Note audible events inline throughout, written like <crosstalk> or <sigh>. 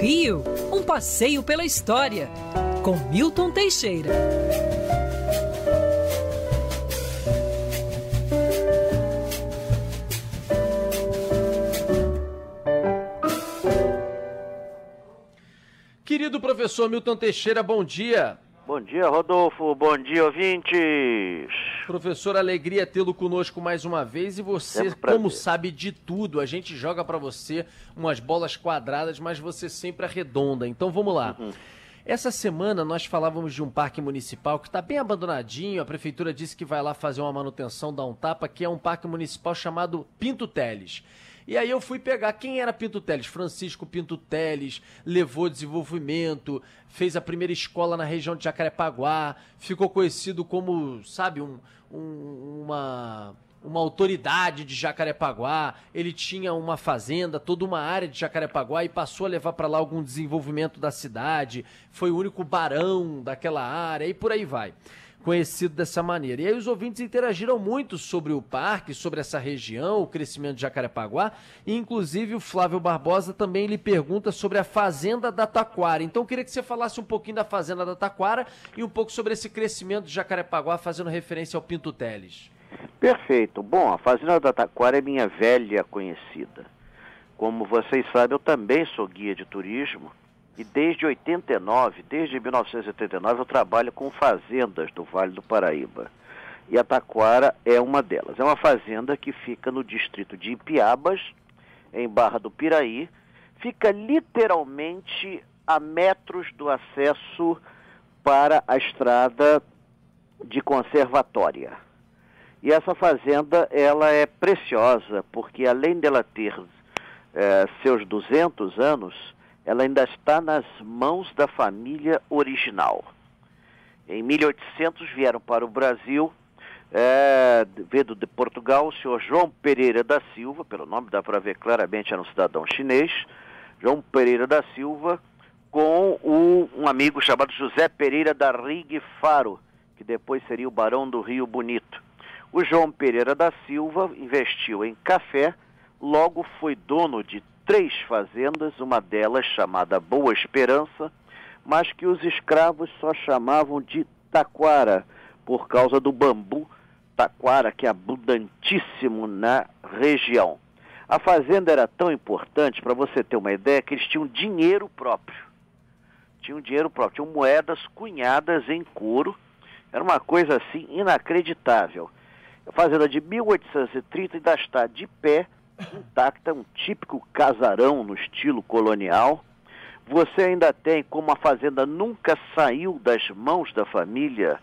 Rio, um passeio pela história, com Milton Teixeira. Querido professor Milton Teixeira, bom dia. Bom dia, Rodolfo. Bom dia, ouvintes. Professor, alegria tê-lo conosco mais uma vez e você, como sabe de tudo, a gente joga para você umas bolas quadradas, mas você sempre arredonda. Então vamos lá. Uhum. Essa semana nós falávamos de um parque municipal que está bem abandonadinho. A prefeitura disse que vai lá fazer uma manutenção, dar um tapa, que é um parque municipal chamado Pinto Teles. E aí eu fui pegar quem era Pinto Teles. Francisco Pinto Teles levou desenvolvimento, fez a primeira escola na região de Jacarepaguá, ficou conhecido como, sabe, um, um, uma uma autoridade de Jacarepaguá, ele tinha uma fazenda, toda uma área de Jacarepaguá e passou a levar para lá algum desenvolvimento da cidade, foi o único barão daquela área e por aí vai conhecido dessa maneira. E aí os ouvintes interagiram muito sobre o parque, sobre essa região, o crescimento de Jacarepaguá, e inclusive o Flávio Barbosa também lhe pergunta sobre a Fazenda da Taquara. Então eu queria que você falasse um pouquinho da Fazenda da Taquara e um pouco sobre esse crescimento de Jacarepaguá, fazendo referência ao Pinto Teles. Perfeito. Bom, a Fazenda da Taquara é minha velha conhecida. Como vocês sabem, eu também sou guia de turismo e desde 89, desde 1989, eu trabalho com fazendas do Vale do Paraíba. E a Taquara é uma delas. É uma fazenda que fica no distrito de Ipiabas, em Barra do Piraí. Fica literalmente a metros do acesso para a estrada de conservatória. E essa fazenda, ela é preciosa, porque além dela ter é, seus 200 anos, ela ainda está nas mãos da família original. Em 1800 vieram para o Brasil, é, de Portugal, o senhor João Pereira da Silva, pelo nome dá para ver claramente, era um cidadão chinês, João Pereira da Silva, com o, um amigo chamado José Pereira da Rigue Faro, que depois seria o Barão do Rio Bonito. O João Pereira da Silva investiu em café, logo foi dono de três fazendas, uma delas chamada Boa Esperança, mas que os escravos só chamavam de taquara, por causa do bambu taquara, que é abundantíssimo na região. A fazenda era tão importante, para você ter uma ideia, que eles tinham dinheiro próprio. Tinham dinheiro próprio, tinham moedas cunhadas em couro. Era uma coisa assim inacreditável. A fazenda de 1830 ainda está de pé intacta, um típico casarão no estilo colonial. Você ainda tem, como a fazenda nunca saiu das mãos da família,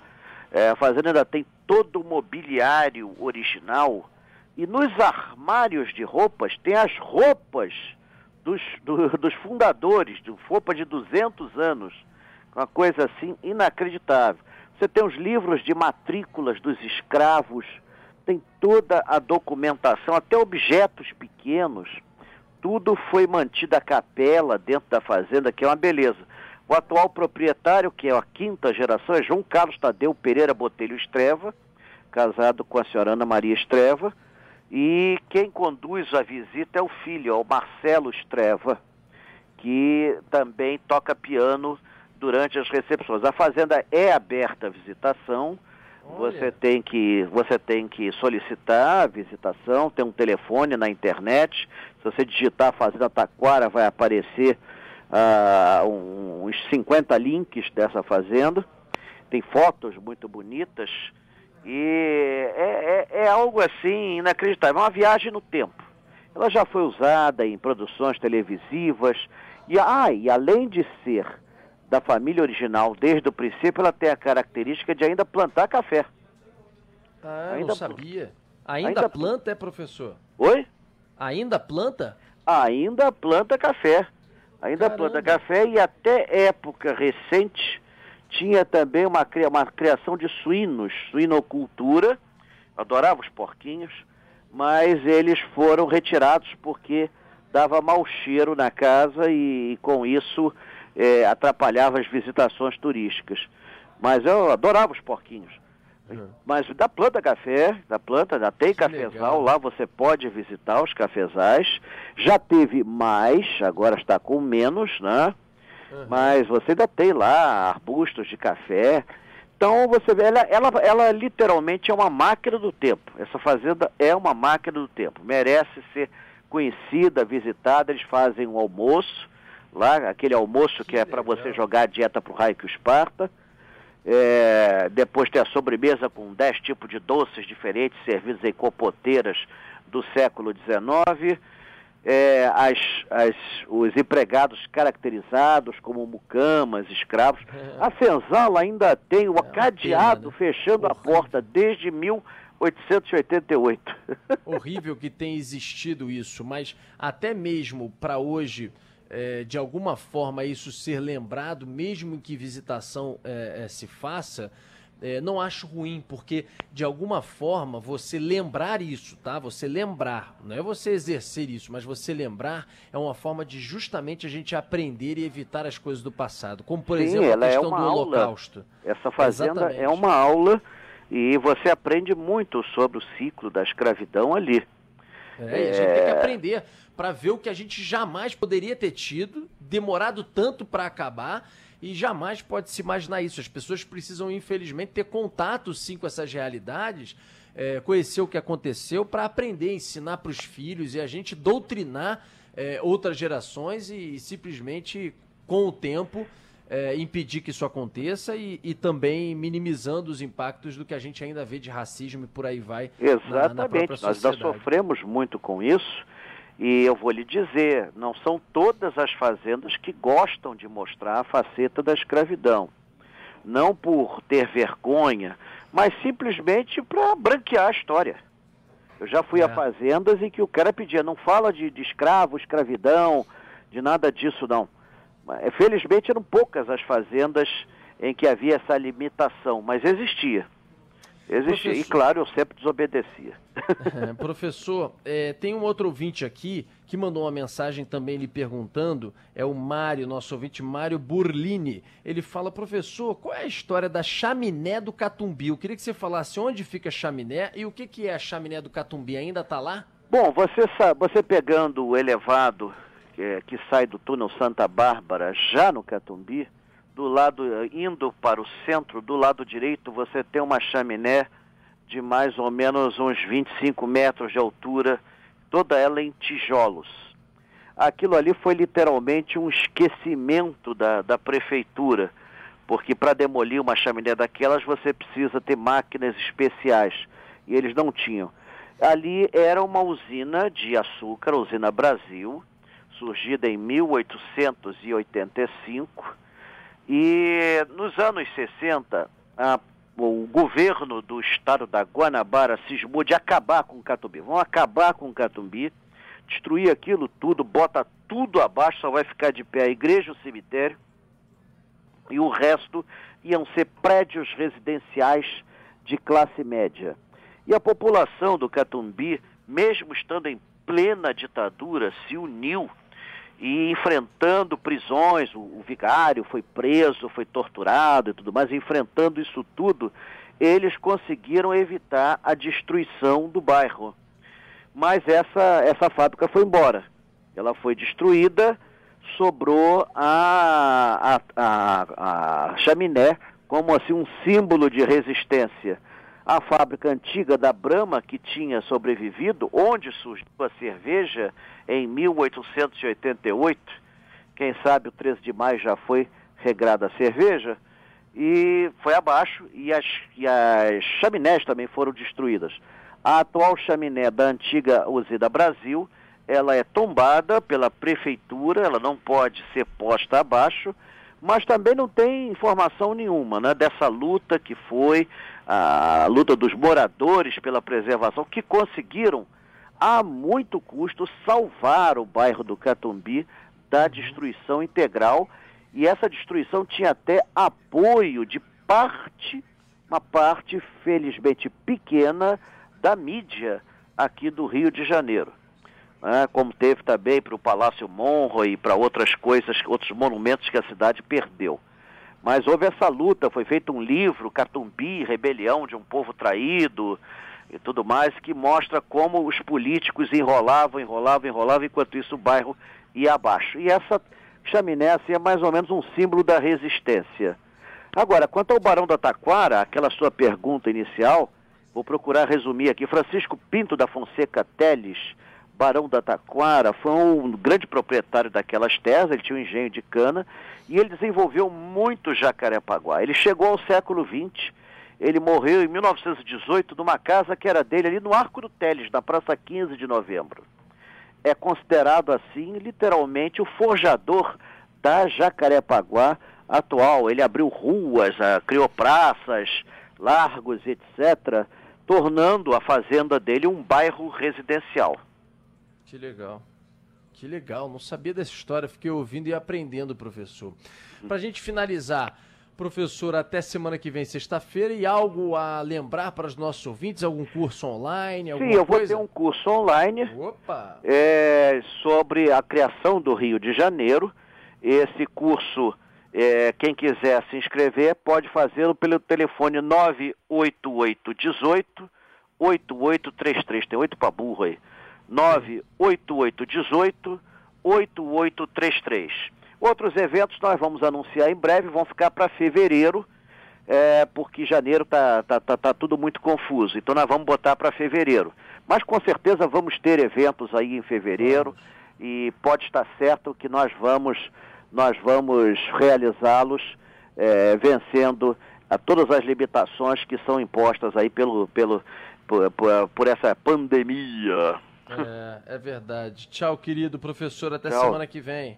é, a fazenda ainda tem todo o mobiliário original. E nos armários de roupas tem as roupas dos, do, dos fundadores, de roupa de 200 anos. Uma coisa assim inacreditável. Você tem os livros de matrículas dos escravos tem toda a documentação, até objetos pequenos, tudo foi mantido a capela dentro da fazenda, que é uma beleza. O atual proprietário, que é a quinta geração, é João Carlos Tadeu Pereira Botelho Estreva, casado com a senhora Ana Maria Estreva, e quem conduz a visita é o filho, é o Marcelo Estreva, que também toca piano durante as recepções. A fazenda é aberta à visitação, você tem que você tem que solicitar a visitação, tem um telefone na internet. Se você digitar Fazenda Taquara, vai aparecer uh, uns 50 links dessa fazenda. Tem fotos muito bonitas e é, é, é algo assim inacreditável. É uma viagem no tempo. Ela já foi usada em produções televisivas e, ah, e além de ser da família original desde o princípio, ela tem a característica de ainda plantar café. Ah, ainda não sabia. Ainda, ainda planta, é, professor? Oi? Ainda planta? Ainda planta café. Ainda Caramba. planta café e até época recente tinha também uma, uma criação de suínos, suinocultura. Adorava os porquinhos, mas eles foram retirados porque dava mau cheiro na casa e, e com isso é, atrapalhava as visitações turísticas. Mas eu adorava os porquinhos. Uhum. Mas da planta café, da planta, já tem que cafezal, legal. lá você pode visitar os cafezais. Já teve mais, agora está com menos, né? Uhum. Mas você ainda tem lá arbustos de café. Então você vê, ela, ela, ela literalmente é uma máquina do tempo. Essa fazenda é uma máquina do tempo. Merece ser conhecida, visitada. Eles fazem um almoço lá, aquele almoço que, que é para você jogar a dieta para o raio que o Esparta. É, depois tem a sobremesa com dez tipos de doces diferentes servidos em copoteiras do século XIX. É, as, as, os empregados caracterizados como mucamas, escravos. É. A senzala ainda tem o é, cadeado pena, né? fechando a porta desde 1888. Horrível que tenha existido isso, mas até mesmo para hoje é, de alguma forma isso ser lembrado, mesmo que visitação é, é, se faça, é, não acho ruim, porque de alguma forma você lembrar isso, tá? Você lembrar, não é você exercer isso, mas você lembrar é uma forma de justamente a gente aprender e evitar as coisas do passado, como por Sim, exemplo a é questão é do Holocausto. Essa fazenda Exatamente. é uma aula e você aprende muito sobre o ciclo da escravidão ali. É, a gente tem que é. aprender para ver o que a gente jamais poderia ter tido, demorado tanto para acabar e jamais pode se imaginar isso. As pessoas precisam, infelizmente, ter contato sim com essas realidades, é, conhecer o que aconteceu para aprender, ensinar para os filhos e a gente doutrinar é, outras gerações e, e, simplesmente, com o tempo, é, impedir que isso aconteça e, e, também minimizando os impactos do que a gente ainda vê de racismo e por aí vai. Exatamente, na, na nós já sofremos muito com isso e eu vou lhe dizer, não são todas as fazendas que gostam de mostrar a faceta da escravidão. Não por ter vergonha, mas simplesmente para branquear a história. Eu já fui é. a fazendas em que o cara pedia, não fala de, de escravo, escravidão, de nada disso não. Felizmente eram poucas as fazendas em que havia essa limitação, mas existia. Existia. Professor... E claro, eu sempre desobedecia. <laughs> É, professor, é, tem um outro ouvinte aqui que mandou uma mensagem também lhe perguntando, é o Mário, nosso ouvinte Mário Burlini. Ele fala, professor, qual é a história da chaminé do Catumbi? Eu queria que você falasse onde fica a chaminé e o que, que é a chaminé do Catumbi, ainda está lá? Bom, você, sabe, você pegando o elevado é, que sai do túnel Santa Bárbara, já no Catumbi, do lado, indo para o centro, do lado direito, você tem uma chaminé de mais ou menos uns 25 metros de altura, toda ela em tijolos. Aquilo ali foi literalmente um esquecimento da, da prefeitura, porque para demolir uma chaminé daquelas você precisa ter máquinas especiais, e eles não tinham. Ali era uma usina de açúcar, usina Brasil, surgida em 1885, e nos anos 60, a, o governo do estado da Guanabara cismou de acabar com o Catumbi. Vão acabar com o Catumbi, destruir aquilo tudo, bota tudo abaixo, só vai ficar de pé a igreja, o cemitério, e o resto iam ser prédios residenciais de classe média. E a população do Catumbi, mesmo estando em plena ditadura, se uniu e enfrentando prisões, o, o, vigário foi preso, foi torturado e tudo mais, enfrentando isso tudo, eles conseguiram evitar a destruição do bairro. Mas essa, essa fábrica foi embora. Ela foi destruída, sobrou a, a, a, a chaminé como assim um símbolo de resistência a fábrica antiga da Brahma, que tinha sobrevivido, onde surgiu a cerveja em 1888. Quem sabe o 13 de maio já foi regrada a cerveja, e foi abaixo, e as, e as chaminés também foram destruídas. A atual chaminé da antiga usina Brasil, ela é tombada pela prefeitura, ela não pode ser posta abaixo, mas também não tem informação nenhuma né, dessa luta que foi a luta dos moradores pela preservação, que conseguiram, a muito custo, salvar o bairro do Catumbi da destruição integral. E essa destruição tinha até apoio de parte, uma parte felizmente pequena, da mídia aqui do Rio de Janeiro. Né? Como teve também para o Palácio Monro e para outras coisas, outros monumentos que a cidade perdeu. Mas houve essa luta, foi feito um livro, Catumbi, Rebelião de um Povo Traído e tudo mais, que mostra como os políticos enrolavam, enrolavam, enrolavam, enquanto isso o bairro ia abaixo. E essa chaminé assim, é mais ou menos um símbolo da resistência. Agora, quanto ao Barão da Taquara, aquela sua pergunta inicial, vou procurar resumir aqui. Francisco Pinto da Fonseca Teles, Barão da Taquara, foi um grande proprietário daquelas terras, ele tinha um engenho de cana, e ele desenvolveu muito Jacarepaguá. Ele chegou ao século XX, ele morreu em 1918 numa casa que era dele ali no Arco do Teles, na Praça 15 de Novembro. É considerado assim, literalmente, o forjador da Jacarepaguá atual. Ele abriu ruas, ah, criou praças, largos, etc., tornando a fazenda dele um bairro residencial. Que legal. Que legal, não sabia dessa história, fiquei ouvindo e aprendendo, professor. Para a gente finalizar, professor, até semana que vem, sexta-feira, e algo a lembrar para os nossos ouvintes? Algum curso online? Sim, eu vou ter um curso online é, sobre a criação do Rio de Janeiro. Esse curso é, quem quiser se inscrever pode fazê-lo pelo telefone 98818 8833. Tem oito para burro aí. 98818 8833. Outros eventos nós vamos anunciar em breve, vão ficar para fevereiro, é, porque janeiro tá, tá, tá, tá, tudo muito confuso. Então nós vamos botar para fevereiro. Mas com certeza vamos ter eventos aí em fevereiro e pode estar certo que nós vamos nós vamos realizá-los é, vencendo a todas as limitações que são impostas aí pelo, pelo, por, por, por essa pandemia. É, é verdade. Tchau, querido professor. Até Tchau. semana que vem.